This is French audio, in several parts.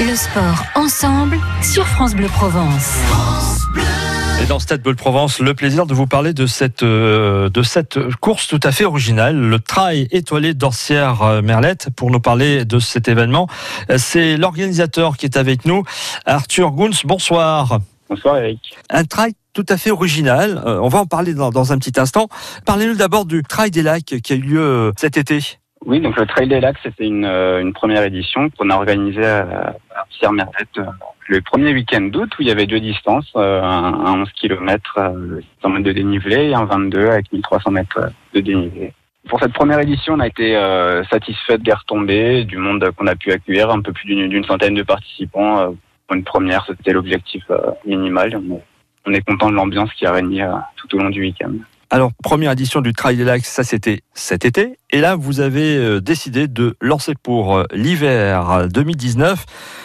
Le sport ensemble sur France Bleu Provence. Et dans Stade Bleu Provence, le plaisir de vous parler de cette, euh, de cette course tout à fait originale, le Trail étoilé d'Orsière euh, Merlette. Pour nous parler de cet événement, euh, c'est l'organisateur qui est avec nous, Arthur Gouns. Bonsoir. Bonsoir Eric. Un trail tout à fait original. on va en parler dans, dans un petit instant. Parlez-nous d'abord du Trail des Lacs qui a eu lieu cet été. Oui, donc le Trail des Lacs, c'était une, une première édition qu'on a organisée à, à Pierre Merlette le premier week-end d'août où il y avait deux distances, euh, un, 11 km, 100 mètres de dénivelé et un 22 avec 1300 mètres de dénivelé. Pour cette première édition, on a été euh, satisfait de guerre tombée, du monde qu'on a pu accueillir, un peu plus d'une centaine de participants. Euh, pour une première, c'était l'objectif minimal. On est content de l'ambiance qui a régné tout au long du week-end. Alors, première édition du Trail des Lacs, ça c'était cet été. Et là, vous avez euh, décidé de lancer pour euh, l'hiver 2019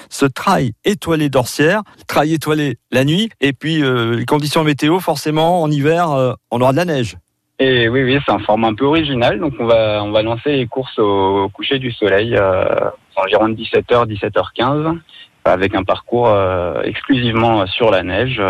ce trail étoilé d'Orsière, trail étoilé la nuit. Et puis, euh, les conditions météo, forcément, en hiver, on aura de la neige. Et oui, oui, c'est un format un peu original. Donc, on va, on va lancer les courses au, coucher du soleil, environ 17h, 17h15, avec un parcours exclusivement sur la neige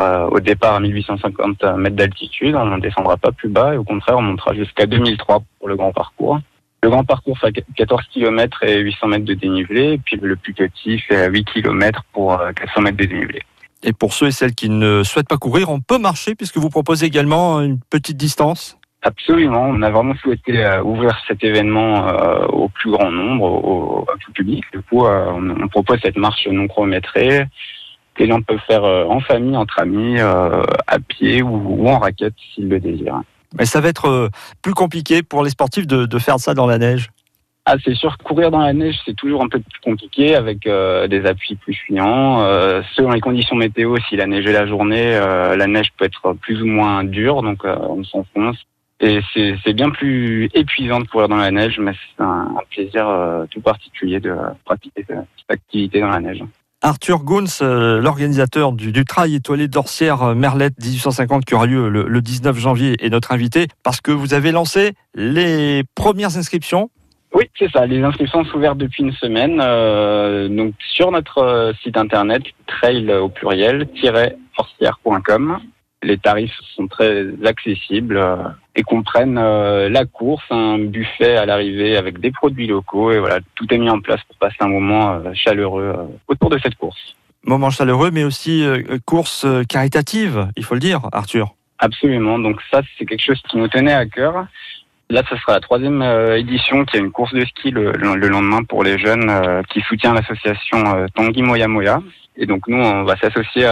au départ à 1850 mètres d'altitude, on ne descendra pas plus bas et au contraire on montera jusqu'à 2003 pour le grand parcours. Le grand parcours fait 14 km et 800 mètres de dénivelé, et puis le plus petit fait 8 km pour 400 mètres de dénivelé. Et pour ceux et celles qui ne souhaitent pas courir, on peut marcher puisque vous proposez également une petite distance Absolument, on a vraiment souhaité euh, ouvrir cet événement euh, au plus grand nombre, au, tout public. Du coup, euh, on, propose cette marche non chronométrée que l'on peut faire euh, en famille, entre amis, euh, à pied ou, en raquette s'il le désire. Mais ça va être euh, plus compliqué pour les sportifs de, faire ça dans la neige ah, c'est sûr, courir dans la neige, c'est toujours un peu plus compliqué avec des appuis plus fuyants. selon les conditions météo, si la neige est la journée, la neige peut être plus ou moins dure, donc on s'enfonce. Et c'est bien plus épuisant de courir dans la neige, mais c'est un, un, plaisir tout particulier de pratiquer cette activité dans la neige. Arthur Gouns, euh, l'organisateur du, Trail étoilé d'Orsière euh, Merlette 1850 qui aura lieu le, 19 janvier, est notre invité parce que vous avez lancé les premières inscriptions. Oui, c'est ça. Les inscriptions sont ouvertes depuis une semaine. Euh, donc sur notre site internet trail au pluriel orsière.com les tarifs sont très accessibles euh, et comprennent euh, la course, un buffet à l'arrivée avec des produits locaux et voilà, tout est mis en place pour passer un moment euh, chaleureux autour de cette course. Moment chaleureux, mais aussi course caritative, il faut le dire, Arthur. Absolument. Donc ça, c'est quelque chose qui nous tenait à cœur. Là, ce sera la troisième édition qui a une course de ski le, lendemain pour les jeunes qui soutient l'association Tanguy Moya Moya. Et donc nous, on va s'associer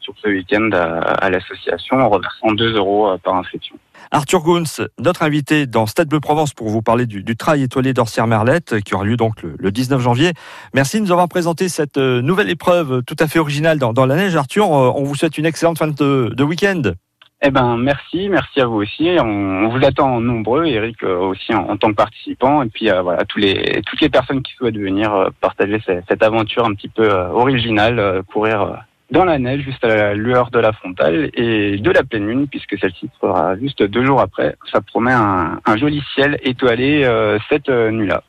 sur ce week-end à, l'association en reversant 2 euros euh, par inscription. Arthur Gouns, notre invité dans Stade Bleu Provence pour vous parler du, trail étoilé d'Orsière Merlette qui aura lieu donc le, 19 janvier. Merci de nous avoir présenté cette euh, nouvelle épreuve tout à fait originale dans, la neige. Arthur, euh, on vous souhaite une excellente fin de week-end. Eh ben merci, merci à vous aussi. On, vous attend nombreux, Eric euh, aussi en, tant que participant, et puis euh, voilà tous les toutes les personnes qui souhaitent venir euh, partager cette, aventure un petit peu originale, courir dans la neige juste à la lueur de la frontale et de la pleine lune, puisque celle-ci sera juste deux jours après. Ça promet un, un joli ciel étoilé cette nuit-là.